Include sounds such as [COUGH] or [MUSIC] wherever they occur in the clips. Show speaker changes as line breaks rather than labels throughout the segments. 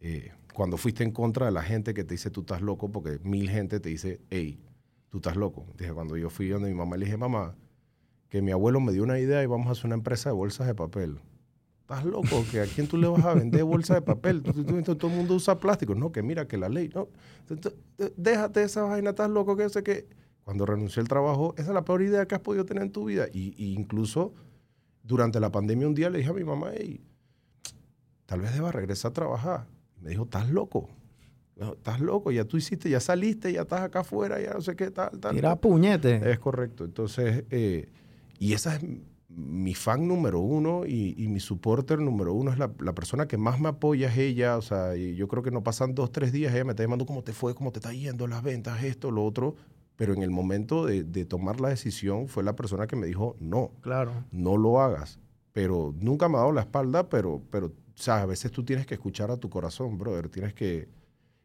eh, cuando fuiste en contra de la gente que te dice tú estás loco, porque mil gente te dice, hey, tú estás loco. Dije, cuando yo fui donde mi mamá, le dije, mamá, que mi abuelo me dio una idea y vamos a hacer una empresa de bolsas de papel. ¿Estás loco? ¿Que ¿A quién tú le vas a vender bolsas de papel? todo el mundo usa plástico. No, que mira, que la ley, no. Déjate esa vaina, estás loco, que sé que... Cuando renuncié al trabajo, esa es la peor idea que has podido tener en tu vida. Y, incluso durante la pandemia un día le dije a mi mamá, hey, tal vez deba regresar a trabajar. Y me dijo, estás loco. estás loco, ya tú hiciste, ya saliste, ya estás acá afuera, ya no sé qué tal, tal.
Tira puñete.
Es correcto. Entonces, eh, y esa es mi fan número uno y, mi supporter número uno es la, persona que más me apoya es ella. O sea, yo creo que no pasan dos, tres días, ella me está llamando cómo te fue, cómo te está yendo, las ventas, esto, lo otro. Pero en el momento de, tomar la decisión fue la persona que me dijo, no,
claro.
no lo hagas. Pero nunca me ha dado la espalda, pero, pero o sea, a veces tú tienes que escuchar a tu corazón, brother. Tienes que,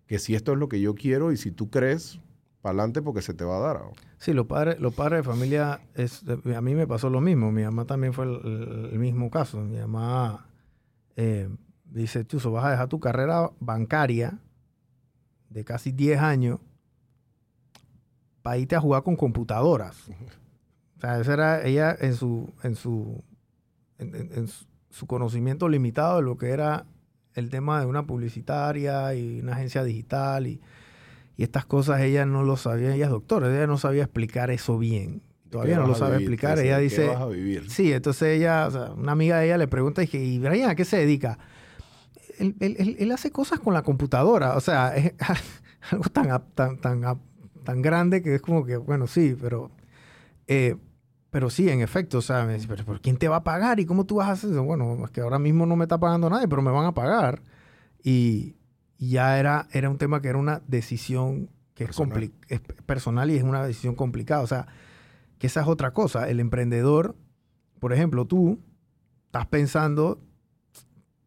que si esto es lo que yo quiero y si tú crees, para adelante porque se te va a dar.
Sí, los padres, los padres de familia, es, a mí me pasó lo mismo. Mi mamá también fue el, mismo caso. Mi mamá eh, dice, Chuso, vas a dejar tu carrera bancaria de casi 10 años para irte a jugar con computadoras. O sea, esa era ella en su, en su, en su conocimiento limitado de lo que era el tema de una publicitaria y una agencia digital y y estas cosas ella no lo sabía, ella es doctora, ella no sabía explicar eso bien. Todavía no lo sabe explicar. Ella dice.
Vas a vivir?
Sí, entonces ella, una amiga de ella le pregunta y ¿y Brian a qué se dedica? Él, hace cosas con la computadora. O sea, es [LAUGHS] algo tan, tan, tan, tan grande que es como que, bueno, sí, pero. Eh, pero sí, en efecto, o sea, me dice, ¿pero quién te va a pagar? ¿Y cómo tú vas a hacer eso? Bueno, es que ahora mismo no me está pagando nadie, pero me van a pagar. Y, ya era, era un tema que era una decisión que es, es, personal y es una decisión complicada. O sea, que esa es otra cosa. El emprendedor, por ejemplo, tú estás pensando,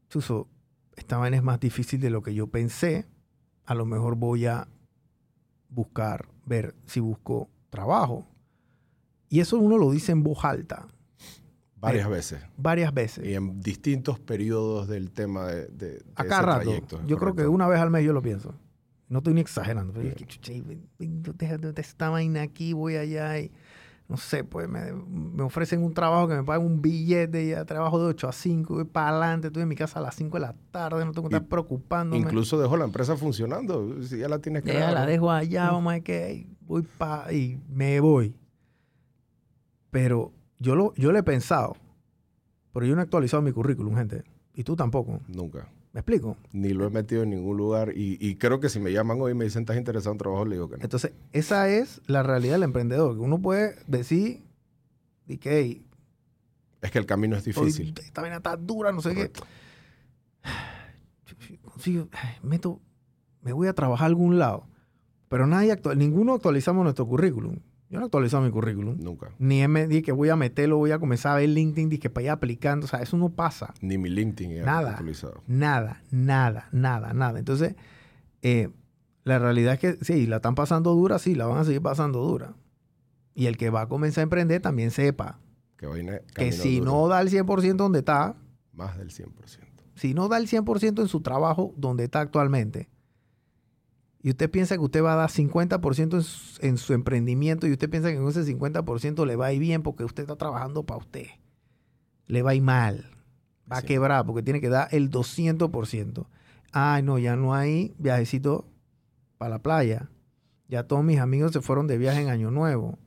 Chuso, esta vaina es más difícil de lo que yo pensé. A lo mejor voy a buscar, ver si busco trabajo. Y eso uno lo dice en voz alta.
Varias eh, veces.
Varias veces.
Y en distintos periodos del tema de, de,
Acá rato. Yo creo que una vez al mes yo lo pienso. No estoy ni exagerando. Pero que, esta vaina aquí, voy allá y no sé, pues me, me, ofrecen un trabajo que me pagan un billete y ya trabajo de 8 a 5, voy para adelante, estoy en mi casa a las 5 de la tarde, no tengo que estar preocupándome.
Incluso dejo la empresa funcionando, si ya la tienes que
Ya la dejo allá, vamos a que voy para y me voy. Pero yo, lo, yo le he pensado, pero yo no he actualizado mi currículum, gente. Y tú tampoco.
Nunca.
¿Me explico?
Ni lo he metido en ningún lugar. Y, creo que si me llaman hoy y me dicen, ¿estás interesado en un trabajo? Le digo que no.
Entonces, esa es la realidad del emprendedor. Uno puede decir, y que,
es que el camino es difícil.
esta vaina está dura, no sé qué. Consigo, meto, me voy a trabajar a algún lado. Pero nadie actual, ninguno actualizamos nuestro currículum. Yo no he actualizado mi currículum.
Nunca.
Ni me di que voy a meterlo, voy a comenzar a ver LinkedIn, di que para ir aplicando. O sea, eso no pasa.
Ni mi LinkedIn
nada, actualizado. Nada, nada, nada, nada. Entonces, eh, la realidad es que sí, la están pasando dura, sí, la van a seguir pasando dura. Y el que va a comenzar a emprender también sepa
que,
que si no da el 100% donde está,
más del 100%.
Si no da el 100% en su trabajo donde está actualmente, y usted piensa que usted va a dar 50% en su, emprendimiento y usted piensa que con ese 50% le va a ir bien porque usted está trabajando para usted, le va a ir mal, va a quebrar porque tiene que dar el 200%. Ay, no, ya no hay viajecito para la playa. Ya todos mis amigos se fueron de viaje en Año Nuevo.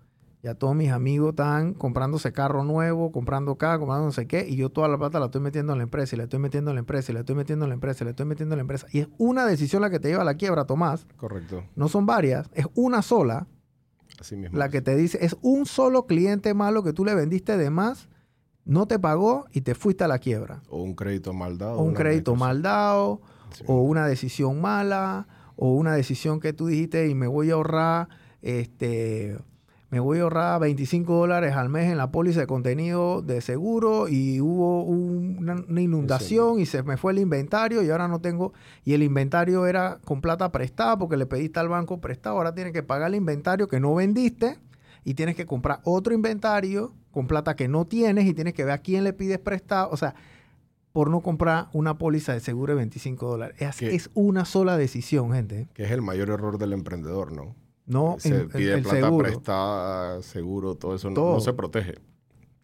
Ya todos mis amigos están comprándose carro nuevo, comprando acá, comprando no sé qué, y yo toda la plata la estoy metiendo en la empresa, y la estoy metiendo en la empresa, y la estoy metiendo en la empresa, y la estoy metiendo en la empresa. Y es una decisión la que te lleva a la quiebra, Tomás.
Correcto.
No son varias, es una sola.
Así mismo.
La que te dice, es un solo cliente malo que tú le vendiste de más, no te pagó y te fuiste a la quiebra.
O un crédito mal dado.
O un crédito mal dado, o una decisión mala, o una decisión que tú dijiste y me voy a ahorrar, este me voy a ahorrar 25 dólares al mes en la póliza de contenido de seguro y hubo una, inundación y se me fue el inventario y ahora no tengo, y el inventario era con plata prestada porque le pediste al banco prestado, ahora tienes que pagar el inventario que no vendiste y tienes que comprar otro inventario con plata que no tienes y tienes que ver a quién le pides prestado, o sea, por no comprar una póliza de seguro de 25 dólares. Es, es una sola decisión, gente.
Que es el mayor error del emprendedor, ¿no?
No
Se
en-
pide
el
plata
seguro.
prestada, seguro, todo eso no-
Todo.
no se protege.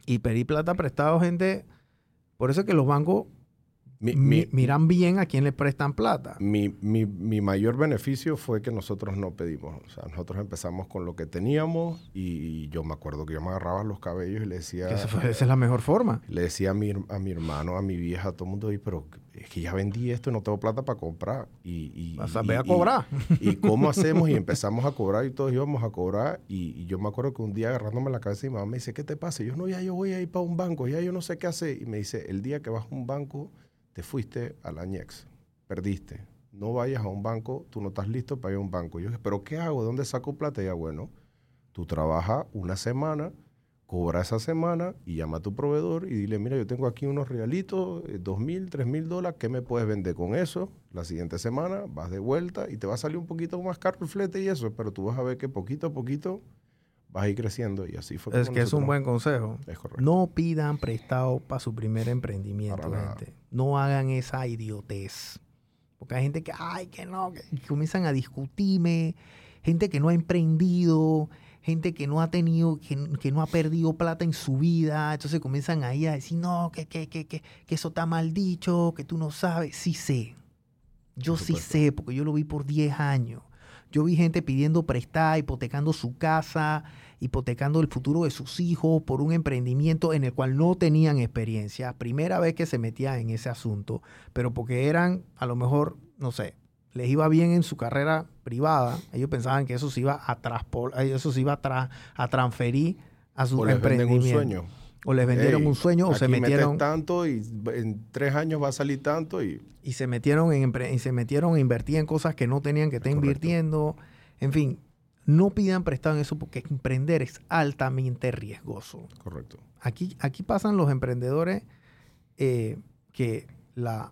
Y pedir plata prestado, gente. Por eso es que los bancos
Mi,
mi-
mi-
miran bien a quién le prestan plata.
mi- mi- mi mayor beneficio fue que nosotros no pedimos. O sea, nosotros empezamos con lo que teníamos y yo me acuerdo que yo me agarraba los cabellos y le decía...
Esa, fue- esa es la mejor forma.
Le decía a mi, a mi hermano, a mi vieja, a todo el mundo, "Oye, pero es que ya vendí esto y no tengo plata para comprar. Y, y,
O sea,
y-
a
y-
cobrar.
Y, cómo [LAUGHS] hacemos? Y empezamos a cobrar y todos íbamos a cobrar. Y, y yo me acuerdo que un día agarrándome la cabeza y mi mamá me dice, ¿qué te pasa? Y yo, no, ya yo voy a ir para un banco, ya yo no sé qué hacer. Y me dice, el día que vas a un banco, te fuiste a la ñex, perdiste. No vayas a un banco, tú no estás listo para ir a un banco. Yo dije, ¿pero qué hago? ¿De dónde saco plata? Y bueno, tú trabajas una semana, cobra esa semana y llama a tu proveedor y dile, mira, yo tengo aquí unos realitos, eh, dos mil, tres mil dólares, ¿qué me puedes vender con eso? La siguiente semana vas de vuelta y te va a salir un poquito más caro el flete y eso, pero tú vas a ver que poquito a poquito vas a ir creciendo y así fue.
Es que es un buen consejo.
Es correcto.
No pidan prestado para su primer emprendimiento, gente. No hagan esa idiotez. Porque hay gente que, ay, que no, que comienzan a discutirme. Gente que no ha emprendido, gente que no ha tenido, que, que no ha perdido plata en su vida. Entonces comienzan ahí a decir, no, que, que, que, que, que eso está mal dicho, que tú no sabes. Sí sé. Yo sí sé, porque yo lo vi por 10 años. Yo vi gente pidiendo prestar, hipotecando su casa, hipotecando el futuro de sus hijos por un emprendimiento en el cual no tenían experiencia. Primera vez que se metían en ese asunto, pero porque eran, a lo mejor, no sé, les iba bien en su carrera privada, ellos pensaban que eso se iba a, eso se iba a, tra- a transferir a su
O les venden un sueño.
O les vendieron
Ey,
un sueño o se
aquí metes
metieron
tanto y en tres años va a salir tanto y
y se metieron en y se metieron a invertir en cosas que no tenían que estar invirtiendo. En fin, no pidan prestado en eso porque emprender es altamente riesgoso.
correcto.
Aquí, aquí pasan los emprendedores eh, que la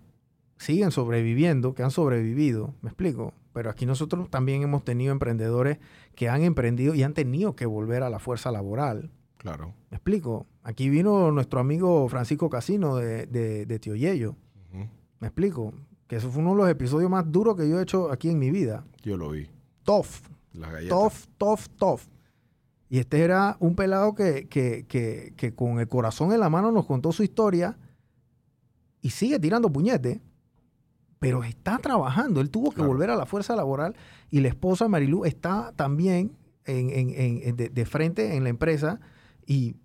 siguen sobreviviendo, que han sobrevivido, me explico. Pero aquí nosotros también hemos tenido emprendedores que han emprendido y han tenido que volver a la fuerza laboral.
Claro.
Me explico. Aquí vino nuestro amigo Francisco Casino de, de, de Tío Yello. Me explico. Que eso fue uno de los episodios más duros que yo he hecho aquí en mi vida.
Yo lo vi.
Tough,
Las galletas.
tough, tough, tough. Y este era un pelado que, que, que, que con el corazón en la mano nos contó su historia y sigue tirando puñete, pero está trabajando. Él tuvo que
Claro.
volver a la fuerza laboral y la esposa Marilu está también en, en- en- de, de frente en la empresa y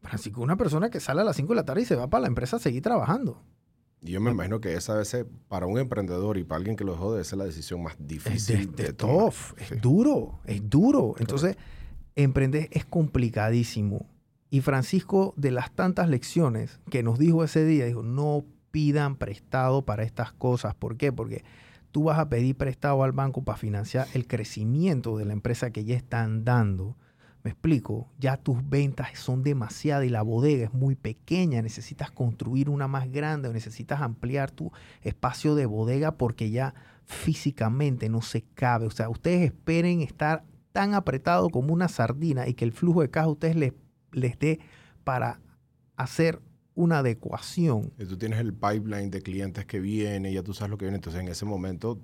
Francisco una persona que sale a las 5 de la tarde y se va para la empresa a seguir trabajando.
Y yo me imagino que esa vez para un emprendedor y para alguien que lo dejó debe ser la decisión más
Es,
difícil
de-
de,
de
tomar.
tough,
Sí.
es duro, es duro. Entonces, emprender es complicadísimo. Y Francisco, de las tantas lecciones que nos dijo ese día, dijo, no pidan prestado para estas cosas. ¿Por qué? Porque tú vas a pedir prestado al banco para financiar el crecimiento de la empresa que ya están dando. Me explico, ya tus ventas son demasiadas y la bodega es muy pequeña, necesitas construir una más grande o necesitas ampliar tu espacio de bodega porque ya físicamente no se cabe. O sea, ustedes esperen estar tan apretado como una sardina y que el flujo de caja a ustedes les, les dé para hacer una adecuación.
Y tú tienes el pipeline de clientes que viene, ya tú sabes lo que viene. Entonces, en ese momento,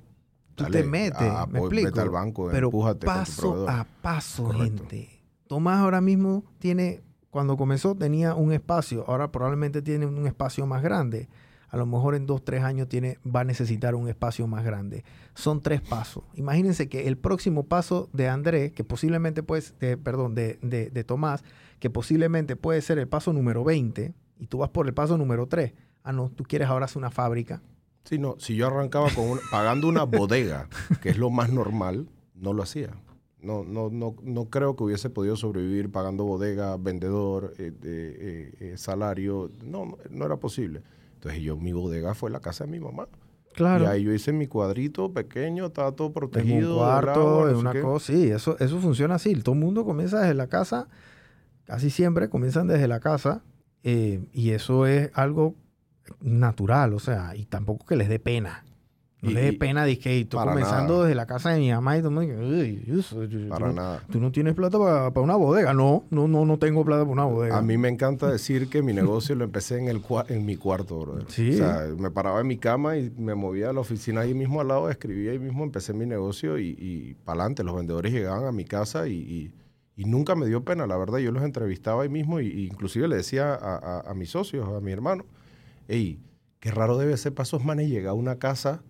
Tú
dale,
te metes,
a-
me
voy-
explico.
al banco,
pero paso a paso,
Correcto.
gente. Tomás ahora mismo tiene, cuando comenzó tenía un espacio, ahora probablemente tiene un espacio más grande. A lo mejor en dos, tres años tiene, va a necesitar un espacio más grande. Son tres pasos. Imagínense que el próximo paso de Andrés, que posiblemente puede, de- perdón, de, de- de Tomás, que posiblemente puede ser el paso número 20, y tú vas por el paso número 3. Ah, no, tú quieres ahora hacer una fábrica.
Sí, no, si yo arrancaba con una- pagando una bodega, que es lo más normal, no lo hacía. No, no, no, no creo que hubiese podido sobrevivir pagando bodega, vendedor, eh, eh, eh, salario. No, no, era posible. Entonces yo, mi bodega fue la casa de mi mamá.
Claro.
Y ahí yo hice mi cuadrito pequeño, estaba todo
en
protegido.
un cuarto, en una
qué.
cosa. Sí, eso, eso funciona así. Todo el mundo comienza desde la casa, casi siempre comienzan desde la casa, y eso es algo natural, o sea, y tampoco que les dé pena. No
Y-
le dé pena de que estoy
para
comenzando
nada.
desde la casa de mi mamá y todo el mundo dice, "Uy, eso, tú-
Para
tú,
nada.
tú no tienes plata para una bodega. No, no, no, no tengo plata para una bodega.
A mí me encanta decir que mi negocio lo empecé en, el en mi cuarto, brother.
Sí.
O sea, me paraba en mi cama y me movía a la oficina ahí mismo al lado, escribía ahí mismo, empecé mi negocio y, y para adelante. Los vendedores llegaban a mi casa y, y- y nunca me dio pena, la verdad. Yo los entrevistaba ahí mismo y, y inclusive le decía a, a- a mis socios, a mi hermano, hey, qué raro debe ser para esos manes llegar a una casa,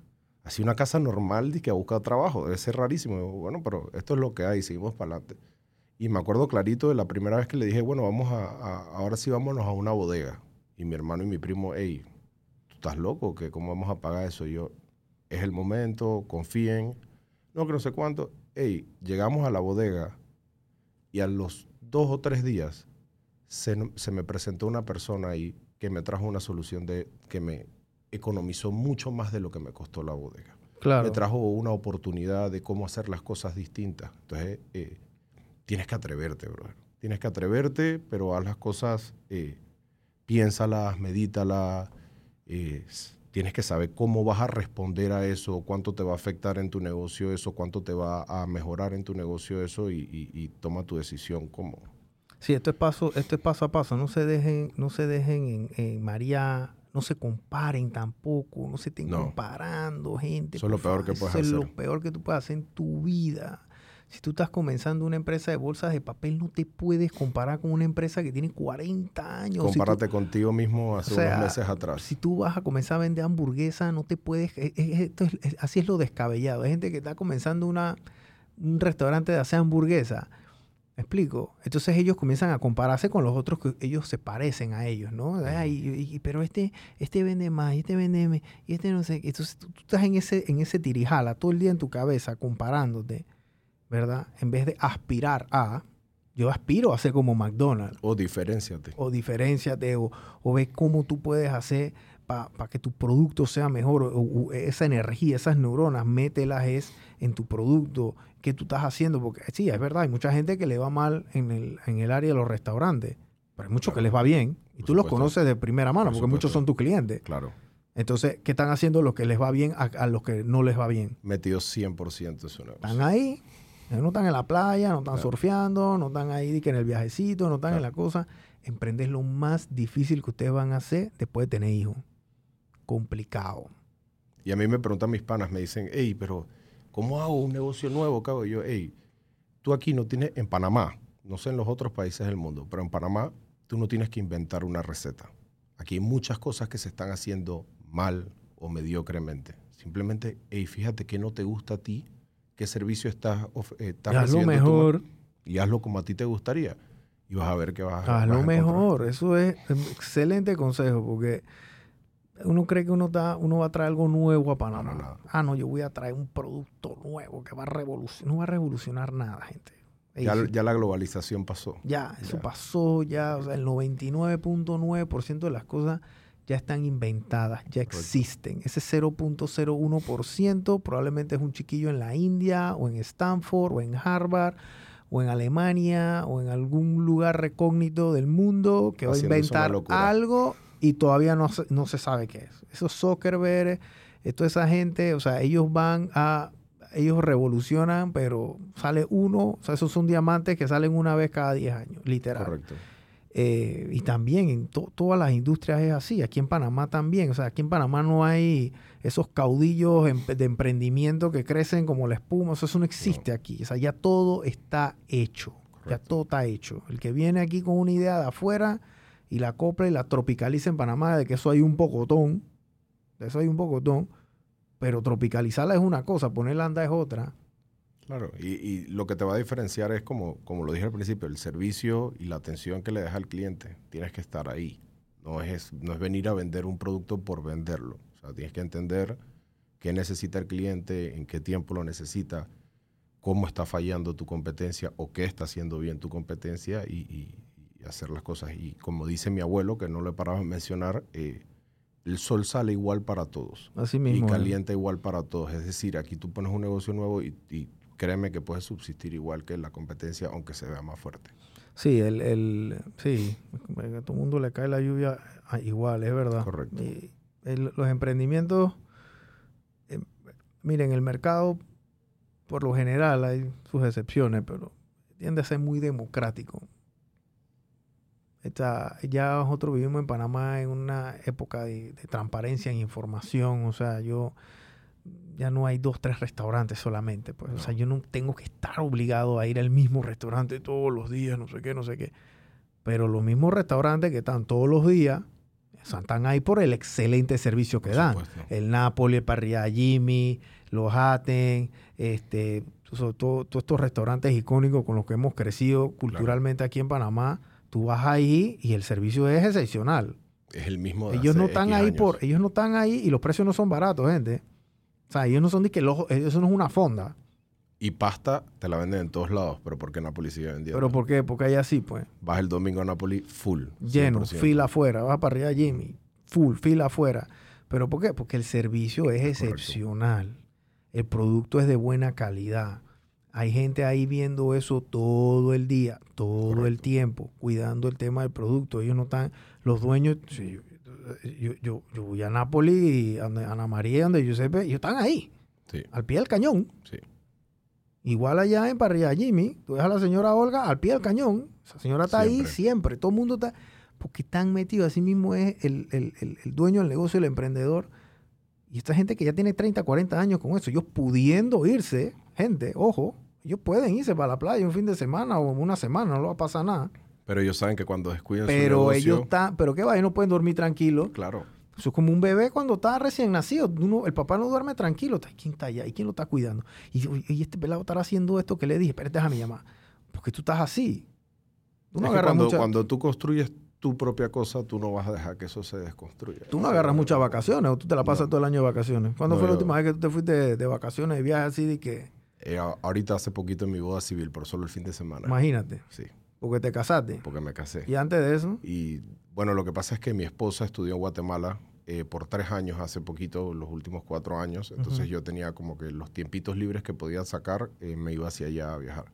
así una casa normal de que a buscar trabajo. Debe ser rarísimo. Bueno, pero esto es lo que hay, seguimos para adelante. Y me acuerdo clarito de la primera vez que le dije, bueno, vamos a, ahora sí vámonos a una bodega. Y mi hermano y mi primo, hey, ¿tú estás loco? ¿Qué, ¿Cómo vamos a pagar eso? Y yo, es el momento, confíen. No, que no sé cuánto. Hey, llegamos a la bodega y a los dos o tres días se, se me presentó una persona ahí que me trajo una solución de que me economizó mucho más de lo que me costó la bodega
claro.
me trajo una oportunidad de cómo hacer las cosas distintas. Entonces, eh, tienes que atreverte, brother. Tienes que atreverte, pero haz las cosas, eh, piénsalas, medítalas. eh, tienes que saber cómo vas a responder a eso, cuánto te va a afectar en tu negocio eso, cuánto te va a mejorar en tu negocio eso y, y- y toma tu decisión como...
Sí, esto es paso, esto es paso a paso. No se dejen, no se dejen en, en María, no se comparen tampoco, no se estén
No.
comparando, gente.
Eso es lo peor
favor.
que puedes
Eso es
hacer.
lo peor que tú puedes hacer en tu vida. Si tú estás comenzando una empresa de bolsas de papel, no te puedes comparar con una empresa que tiene 40 años. Si tú-
Compárate contigo mismo hace
o sea,
unos meses atrás.
Si tú vas a comenzar a vender hamburguesas, no te puedes. es- es- esto es- es- así es lo descabellado. Hay gente que está comenzando una, un restaurante de hacer hamburguesa. ¿Me explico? Entonces ellos comienzan a compararse con los otros que ellos se parecen a ellos, ¿no? Ay, y- pero este, este vende más, y este vende menos, y este no sé. Entonces tú, tú estás en ese, en ese tirijala todo el día en tu cabeza comparándote, ¿verdad? En vez de aspirar a. Yo aspiro a ser como McDonald's
O diferenciate.
o diferenciate o, o ve cómo tú puedes hacer para que tu producto sea mejor o, o esa energía, esas neuronas, mételas es en tu producto que tú estás haciendo, porque sí, es verdad, hay mucha gente que le va mal en el, en el área de los restaurantes, pero hay muchos que les va bien y
Por
tú los conoces de primera mano,
Por
porque muchos son tus clientes.
Claro.
Entonces, ¿qué están haciendo los que les va bien a, a los que no les va bien?
Metido 100% en su negocio.
Están ahí, eh, no están en la playa, no están
Claro.
surfeando, no están ahí que en el viajecito, no están en la cosa. Emprender es lo más difícil que ustedes van a hacer después de tener hijos. Complicado.
Y a mí me preguntan mis panas, me dicen, hey, pero ¿cómo hago un negocio nuevo, cabo? Y yo, hey, tú aquí no tienes, en Panamá, no sé en los otros países del mundo, pero en Panamá tú no tienes que inventar una receta. Aquí hay muchas cosas que se están haciendo mal o mediocremente. Simplemente, hey, fíjate qué no te gusta a ti, qué servicio estás, eh, estás recibiendo tú,
mejor.
y hazlo como a ti te gustaría. Y vas a ver que vas, vas a
Hazlo
encontrar.
mejor. Eso es un excelente consejo porque uno cree que uno, está, uno va a traer algo nuevo a Panamá.
No, no, no.
Ah, no, yo voy a traer un producto nuevo que va a revolucionar. No va a revolucionar nada, gente.
Ya, ya la globalización pasó.
Ya, eso
Ya.
pasó, ya, o sea, el 99.9% de las cosas ya están inventadas, ya existen. Ese 0.01% probablemente es un chiquillo en la India o en Stanford o en Harvard o en Alemania o en algún lugar recógnito del mundo que va a inventar algo y todavía no se, no se sabe qué es. Esos Zuckerberg, eh, toda esa gente, o sea, ellos van a ellos revolucionan, pero sale uno, o sea, esos son diamantes que salen una vez cada 10 años, literal.
Correcto.
Eh, y también en to- todas las industrias es así, aquí en Panamá también, o sea, aquí en Panamá no hay esos caudillos em- de emprendimiento que crecen como la espuma, o sea, eso no existe aquí, o sea, ya todo está hecho, ya todo está hecho. El que viene aquí con una idea de afuera y la copla y la tropicaliza en Panamá, de que eso hay un pocotón, de eso hay un pocotón, pero tropicalizarla es una cosa, ponerla anda es otra.
Claro, y, lo que te va a diferenciar es como, como lo dije al principio, el servicio y la atención que le das al cliente. Tienes que estar ahí. No es, no es venir a vender un producto por venderlo. O sea, tienes que entender qué necesita el cliente, en qué tiempo lo necesita, cómo está fallando tu competencia o qué está haciendo bien tu competencia y- y hacer las cosas. Y como dice mi abuelo, que no le paraba de mencionar, eh, el sol sale igual para todos
Así
y
mismo. ¿eh?
calienta igual para todos. Es decir, aquí tú pones un negocio nuevo y, y créeme que puedes subsistir igual que la competencia, aunque se vea más fuerte.
Sí, el, el, sí, a todo el mundo le cae la lluvia ah, igual, es verdad.
Correcto.
Y el- los emprendimientos, eh, miren, el mercado, por lo general, hay sus excepciones, pero tiende a ser muy democrático. Esta, ya nosotros vivimos en Panamá en una época de, de transparencia en información. O sea, yo ya no hay dos, tres restaurantes solamente. Pues. O sea, yo no tengo que estar obligado a ir al mismo restaurante todos los días, no sé qué, no sé qué. Pero los mismos restaurantes que están todos los días están ahí por el excelente servicio que
Por
dan.
supuesto.
El Napoli, el Parrilla Jimmy, los Aten, este, sobre todo, todos estos restaurantes icónicos con los que hemos crecido culturalmente aquí en Panamá. Tú vas ahí y el servicio es excepcional.
Es el mismo de
Ellos no están
X
ahí
años.
por, ellos no están ahí y los precios no son baratos, gente. O sea, ellos no son de que los, eso no es una fonda.
Y pasta te la venden en todos lados, pero ¿por qué Napoli sigue vendiendo?
Pero ¿por qué? Porque hay así, pues.
Vas el domingo a Napoli full.
Lleno,
100%.
fila afuera, vas para arriba Jimmy, full, fila afuera. ¿Pero por qué? Porque el servicio es
Correcto.
excepcional. El producto es de buena calidad. Hay gente ahí viendo eso todo el día, todo el tiempo, cuidando el tema del producto. Ellos no están, los dueños, yo, yo, yo voy a Nápoles y a Ana María, donde Giuseppe, ellos están ahí,
Sí,
al pie del cañón.
sí.
Igual allá en Parrilla Jimmy, tú ves a la señora Olga al pie del cañón. Esa señora está ahí
Siempre.
siempre. Todo el mundo está. Porque están metidos. Así mismo es el, el- el- el dueño del negocio, el emprendedor. Y esta gente que ya tiene 30, 40 años con eso, ellos pudiendo irse, gente, ojo, ellos pueden irse para la playa un fin de semana o una semana, no le va a pasar nada.
Pero ellos saben que cuando descuiden su
Pero
negocio...
ellos están, pero qué va, ellos no pueden dormir tranquilos.
Claro.
Eso es como un bebé cuando está recién nacido. Uno- el papá no duerme tranquilo. ¿Quién está allá? ¿Y quién lo está cuidando? Y, y este pelado estará haciendo esto que le dije. Espérate, déjame llamar. Porque tú estás así. Tú no
Es
agarras
cuando,
mucha-
cuando tú construyes tu propia cosa, tú no vas a dejar que eso se desconstruya.
Tú no agarras muchas vacaciones o tú te la pasas
No.
todo el año de vacaciones. ¿Cuándo
No,
fue la última vez que tú te fuiste de, de vacaciones, de viaje así de que,
Eh, ahorita hace poquito en mi boda civil, pero solo el fin de semana.
imagínate,
Sí,
porque te casaste?
porque me casé.
Y antes de eso,
Y bueno, lo que pasa es que mi esposa estudió en Guatemala eh, por tres años, hace poquito, los últimos cuatro años. Entonces yo tenía como que los tiempitos libres que podía sacar, eh, me iba hacia allá a viajar.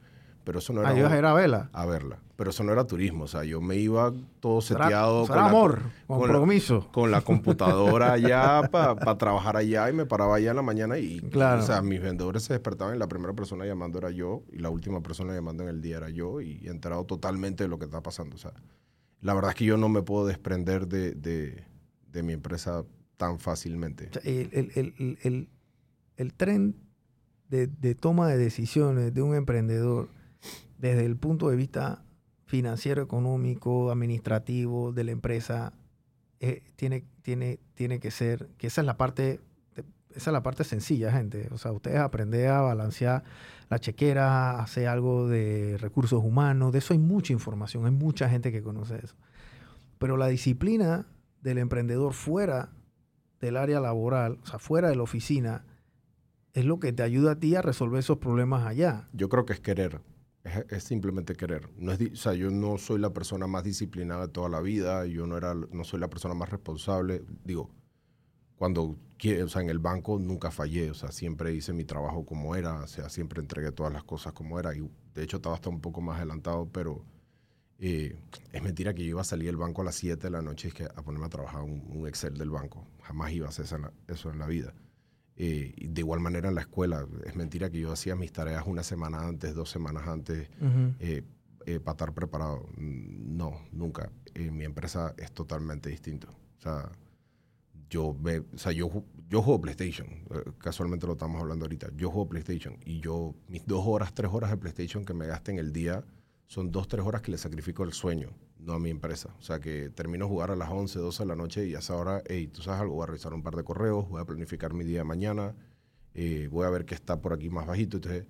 Pero eso no
ah,
era...
ibas a ir a vela.
a verla. Pero eso no era turismo. O sea, yo me iba todo seteado.
será
la-
amor,
con la-
compromiso.
con la computadora [LAUGHS] allá para trabajar allá y me paraba allá en la mañana y,
Claro.
o sea, mis vendedores se despertaban y la primera persona llamando era yo y la última persona llamando en el día era yo y enterado totalmente de lo que está pasando. O sea, la verdad es que yo no me puedo desprender de, de- de mi empresa tan fácilmente.
O sea, el- el- el- el tren de, de toma de decisiones de un emprendedor desde el punto de vista financiero, económico, administrativo de la empresa, eh, tiene, tiene, tiene que ser, que esa es la parte, esa es la parte sencilla, gente. O sea, ustedes aprender a balancear la chequera, hacer algo de recursos humanos, de eso hay mucha información, hay mucha gente que conoce eso. Pero la disciplina del emprendedor fuera del área laboral, o sea, fuera de la oficina, es lo que te ayuda a ti a resolver esos problemas allá.
Yo creo que es querer. Es, simplemente querer. No es, o sea, yo no soy la persona más disciplinada de toda la vida. Yo no, era, no soy la persona más responsable. Digo, cuando o sea, en el banco nunca fallé. O sea, siempre hice mi trabajo como era. O sea, siempre entregué todas las cosas como era. Y de hecho estaba hasta un poco más adelantado, pero eh, es mentira que yo iba a salir del banco a las 7 de la noche y es que a ponerme a trabajar un, un Excel del banco. Jamás iba a hacer eso en la vida. Eh, de igual manera en la escuela, es mentira que yo hacía mis tareas una semana antes, dos semanas antes, eh, eh, para estar preparado. No, nunca. En mi empresa es totalmente distinto. O sea, yo, ve, o sea, yo, yo juego PlayStation. casualmente lo estamos hablando ahorita. Yo juego PlayStation y yo, mis dos horas, tres horas de PlayStation que me gasten el día son dos, tres horas que le sacrifico el sueño, no a mi empresa. O sea, que termino jugar a las 11, 12 de la noche y a esa hora, hey, tú sabes algo, voy a revisar un par de correos, voy a planificar mi día de mañana, eh, voy a ver qué está por aquí más bajito. Entonces,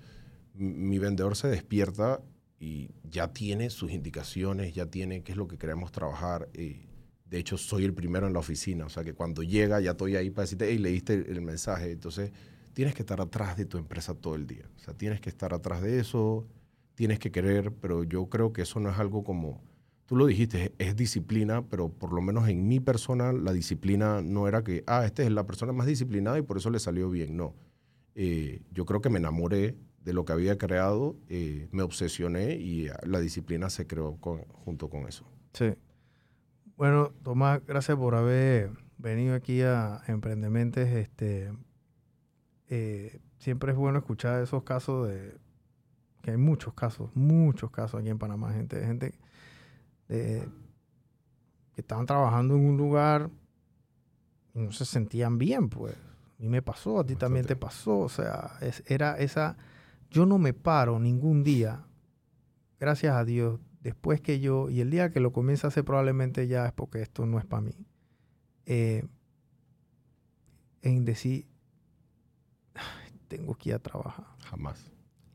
mi vendedor se despierta y ya tiene sus indicaciones, ya tiene qué es lo que queremos trabajar. eh, de hecho, soy el primero en la oficina. O sea, que cuando llega ya estoy ahí para decirte, hey, leíste el, el mensaje. Entonces, tienes que estar atrás de tu empresa todo el día. O sea, tienes que estar atrás de eso, tienes que querer, pero yo creo que eso no es algo como, tú lo dijiste, es, disciplina, pero por lo menos en mi persona la disciplina no era que, ah, esta es la persona más disciplinada y por eso le salió bien. No. Eh, yo creo que me enamoré de lo que había creado, eh, me obsesioné y eh, la disciplina se creó junto con eso.
Sí. Bueno, Tomás, gracias por haber venido aquí a Emprendementes. Este, eh, siempre es bueno escuchar esos casos de, que hay muchos casos, muchos casos aquí en Panamá, gente, gente de, que estaban trabajando en un lugar y no se sentían bien, pues. A mí me pasó, a ti también te pasó, o sea, es, era esa, yo no me paro ningún día, gracias a Dios, después que yo, y el día que lo comienza a hacer probablemente ya es porque esto no es para mí, eh, en decir, "Ay, tengo que ir a trabajar.
Jamás,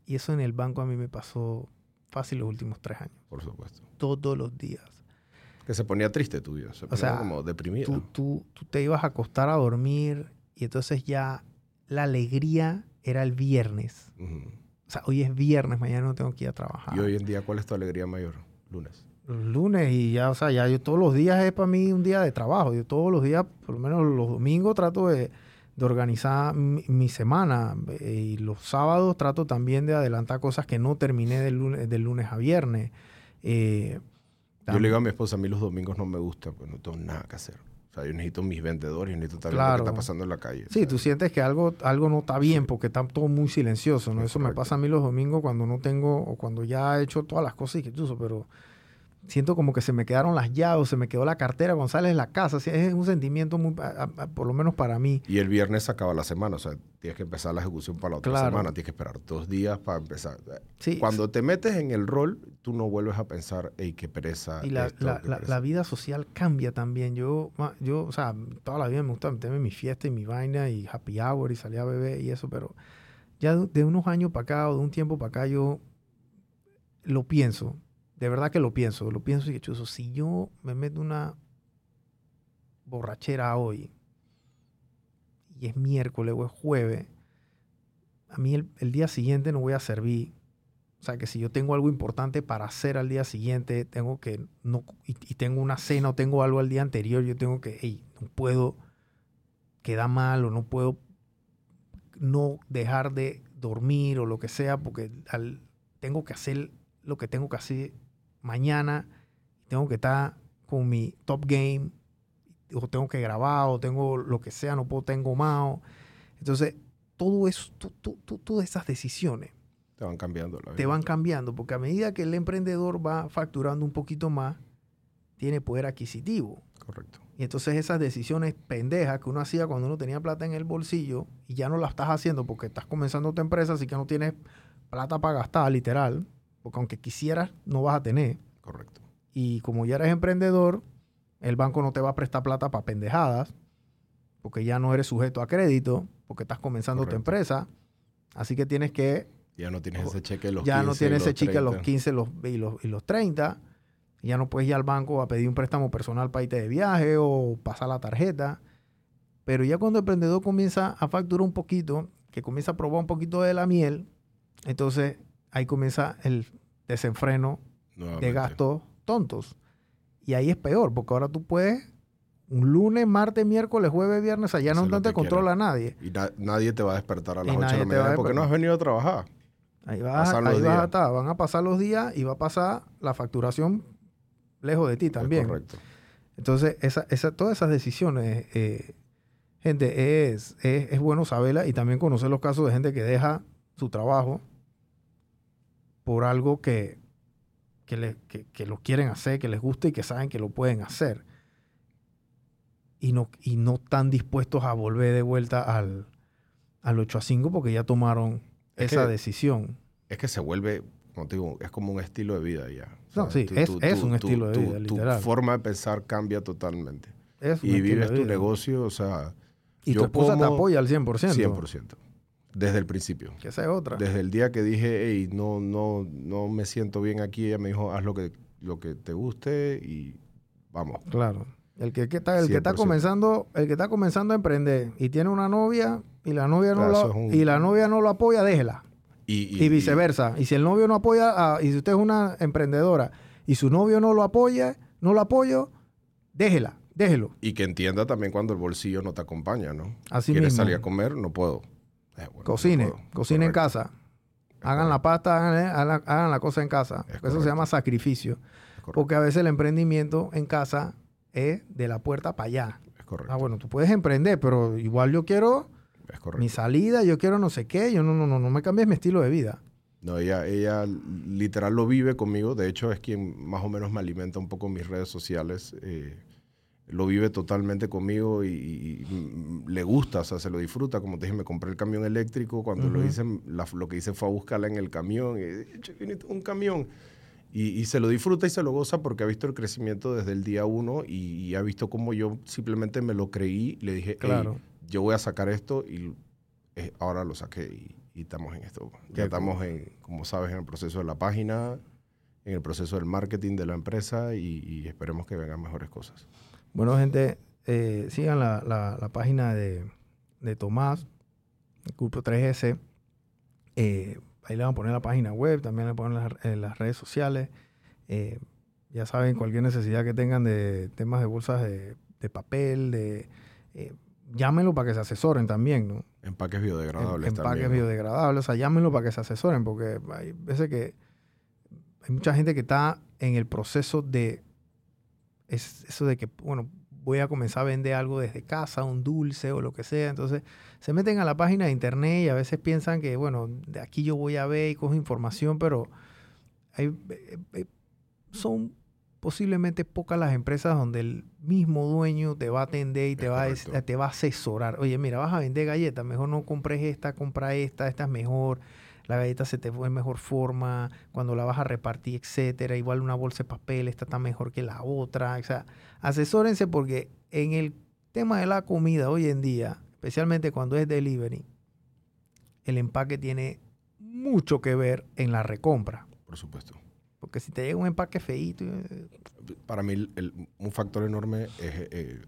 Y eso en el banco a mí me pasó fácil los últimos tres años,
por supuesto.
todos los días.
Que se ponía triste tu vida, se ponía
sea,
como deprimida.
Tú, tú, tú te ibas a acostar a dormir y entonces ya la alegría era el viernes.
Ujú.
O sea, hoy es viernes, mañana no tengo que ir a trabajar.
Y hoy en día, ¿cuál es tu alegría mayor? Lunes.
Lunes y ya, o sea, ya yo todos los días es para mí un día de trabajo. Yo todos los días, por lo menos los domingos, trato de, de organizar mi, mi semana. eh, Y los sábados trato también de adelantar cosas que no terminé del lunes, del lunes a viernes. Eh,
Yo le digo a mi esposa, a mí los domingos no me gustan, pues no tengo nada que hacer. O sea, yo necesito mis vendedores, yo necesito lo
Claro.
que está pasando en la calle.
Sí,
sea,
tú sientes que algo, algo no está bien porque está todo muy silencioso, ¿no?
Es
Eso me
correcto.
pasa a mí los domingos cuando no tengo, o cuando ya he hecho todas las cosas y que tú, pero siento como que se me quedaron las llaves, se me quedó la cartera sales de la casa. es un sentimiento muy, a- a- a- por lo menos para mí.
Y el viernes acaba la semana, o sea, tienes que empezar la ejecución para la otra
Claro.
semana, tienes que esperar dos días para empezar.
Sí,
Cuando te metes en el rol, tú no vuelves a pensar, hey, qué pereza.
y la,
esto,
la-
qué
la-
pereza".
la vida social cambia también. Yo, yo, o sea, toda la vida me gusta meterme en mi fiesta y mi vaina y happy hour y salir a beber y eso, pero ya de, de unos años para acá o de un tiempo para acá yo lo pienso. De verdad que lo pienso. Lo pienso y chuzo, si yo me meto una borrachera hoy y es miércoles o es jueves, a mí el, día siguiente no voy a servir. O sea, que si yo tengo algo importante para hacer al día siguiente, tengo que, no, y, y tengo una cena o tengo algo al día anterior, yo tengo que, hey, no puedo quedar mal o no puedo no dejar de dormir o lo que sea, porque al- tengo que hacer lo que tengo que hacer mañana, tengo que estar con mi top game, o tengo que grabar, o tengo lo que sea, no puedo estar engomado. Entonces, todo eso, tú- tú- tú- todas esas decisiones
Te van cambiando la vida.
te van cambiando, porque a medida que el emprendedor va facturando un poquito más, tiene poder adquisitivo.
Correcto.
Y entonces esas decisiones pendejas que uno hacía cuando uno tenía plata en el bolsillo y ya no las estás haciendo porque estás comenzando tu empresa, así que no tienes plata para gastar, literal, porque aunque quisieras, no vas a tener.
Correcto.
Y como ya eres emprendedor, el banco no te va a prestar plata para pendejadas, porque ya no eres sujeto a crédito, porque estás comenzando tu empresa. Así que tienes que
Ya no tienes ese cheque de los
ya no
15,
tienes
los
ese cheque a los
30.
15 los, y, los, y los 30. Ya no puedes ir al banco a pedir un préstamo personal para irte de viaje o pasar la tarjeta. Pero ya cuando el emprendedor comienza a facturar un poquito, que comienza a probar un poquito de la miel, entonces ahí comienza el desenfreno de gastos tontos. Y ahí es peor, porque ahora tú puedes un lunes, martes, miércoles, jueves, viernes, allá no, no te controla
quieras.
nadie.
Y na- nadie te va a despertar a
Y
las 8 de la
a
mañana porque no has venido a trabajar.
Ahí, vas,
Pasan
ahí vas a estar, van a pasar los días y va a pasar la facturación lejos de ti
Es
también.
correcto.
Entonces, esa, esa, todas esas decisiones, eh, gente, es, es, es bueno saberla y también conocer los casos de gente que deja su trabajo por algo que, que, le- que, que lo quieren hacer, que les gusta y que saben que lo pueden hacer. Y no, y no están dispuestos a volver de vuelta al, al 8 a 5 porque ya tomaron
Es
esa decisión.
Es que se vuelve, como te digo, es como un estilo de vida ya. O
No, sí, es- es un estilo de vida,
Tu
literal.
forma de pensar cambia totalmente.
Es
Y vives tu negocio, o sea,
Y tu esposa te apoya al 100%.
100%. Desde el principio.
Que esa es otra.
Desde el día que dije, hey, no, no, no me siento bien aquí, ella me dijo, haz lo que, lo que te guste y vamos.
Claro. El que, que está, el que está
100%.
comenzando, el que está comenzando a emprender y tiene una novia y la novia no
Claro,
lo,
un-
y la novia no lo apoya, déjela.
Y,
Y, viceversa. Y, si el novio no apoya, a- y si usted es una emprendedora y su novio no lo apoya, no lo apoyo, déjela, déjelo.
Y que entienda también cuando el bolsillo no te acompaña, ¿no?
Así
¿Quieres
mismo.
salir a comer? No puedo. Eh, bueno,
Cocine,
puedo.
cocine en casa. Hagan la pasta, hagan, eh, hagan la, hagan la cosa en casa.
Es
Eso se llama sacrificio. Porque a veces el emprendimiento en casa es de la puerta para allá.
Es correcto.
Ah, bueno, tú puedes emprender, pero igual yo quiero
Es.
Mi salida, yo quiero no sé qué, yo no, no, no, no me cambies mi estilo de vida.
No, ella, ella literal lo vive conmigo. De hecho, es quien más o menos me alimenta un poco mis redes sociales. Eh, lo vive totalmente conmigo y, y- le gusta, o sea, se lo disfruta. Como te dije, me compré el camión eléctrico. Cuando lo
Ujú.
hice, la- lo que hice fue a buscarla en el camión. Y, "Che, viene un camión. Y, y se lo disfruta y se lo goza porque ha visto el crecimiento desde el día uno y, y ha visto cómo yo simplemente me lo creí. Le dije,
Claro.
yo voy a sacar esto y eh, ahora lo saqué y, estamos en esto. Ya estamos, en, como sabes, en el proceso de la página, en el proceso del marketing de la empresa y esperemos que vengan mejores cosas.
Bueno, gente, eh, sigan la, la- la página de, de Tomás, el Grupo 3S. Eh, ahí le van a poner la página web, también le ponen las, en las redes sociales. Eh, ya saben, cualquier necesidad que tengan de temas de bolsas de, de papel, de eh, llámenlo para que se asesoren también, ¿no?
Empaques
En-
biodegradables
empaques
también. ¿no?
biodegradables, o sea, llámenlo para que se asesoren, porque hay veces que hay mucha gente que está en el proceso de es eso de que, bueno, voy a comenzar a vender algo desde casa, un dulce o lo que sea, entonces se meten a la página de internet y a veces piensan que, bueno, de aquí yo voy a ver y cojo información, pero hay, eh, eh, son posiblemente pocas las empresas donde el mismo dueño te va a atender y te va, a, te va a asesorar. Oye, mira, vas a vender galletas, mejor no compres esta, compra esta, esta es mejor, la galleta se te fue en mejor forma, cuando la vas a repartir, etcétera. Igual una bolsa de papel, esta está mejor que la otra. O sea, asesórense porque en el tema de la comida hoy en día, especialmente cuando es delivery, el empaque tiene mucho que ver en la recompra.
Por supuesto.
Porque si te llega un empaque feíto, eh,
Para mí, el- el- un factor enorme es eh, el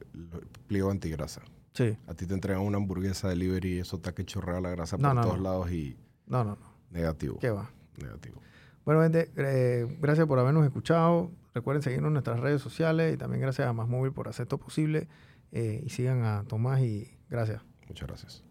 pliego antigrasa.
sí,
A ti te entregan una hamburguesa delivery y eso está que chorrea la grasa
No,
por
no,
todos
no.
lados y
no, no, no.
Negativo.
¿Qué va?
Negativo.
Bueno, gente, eh, gracias por habernos escuchado. Recuerden seguirnos en nuestras redes sociales y también gracias a Más Móvil por hacer esto posible. Eh, y sigan a Tomás y gracias.
Muchas gracias.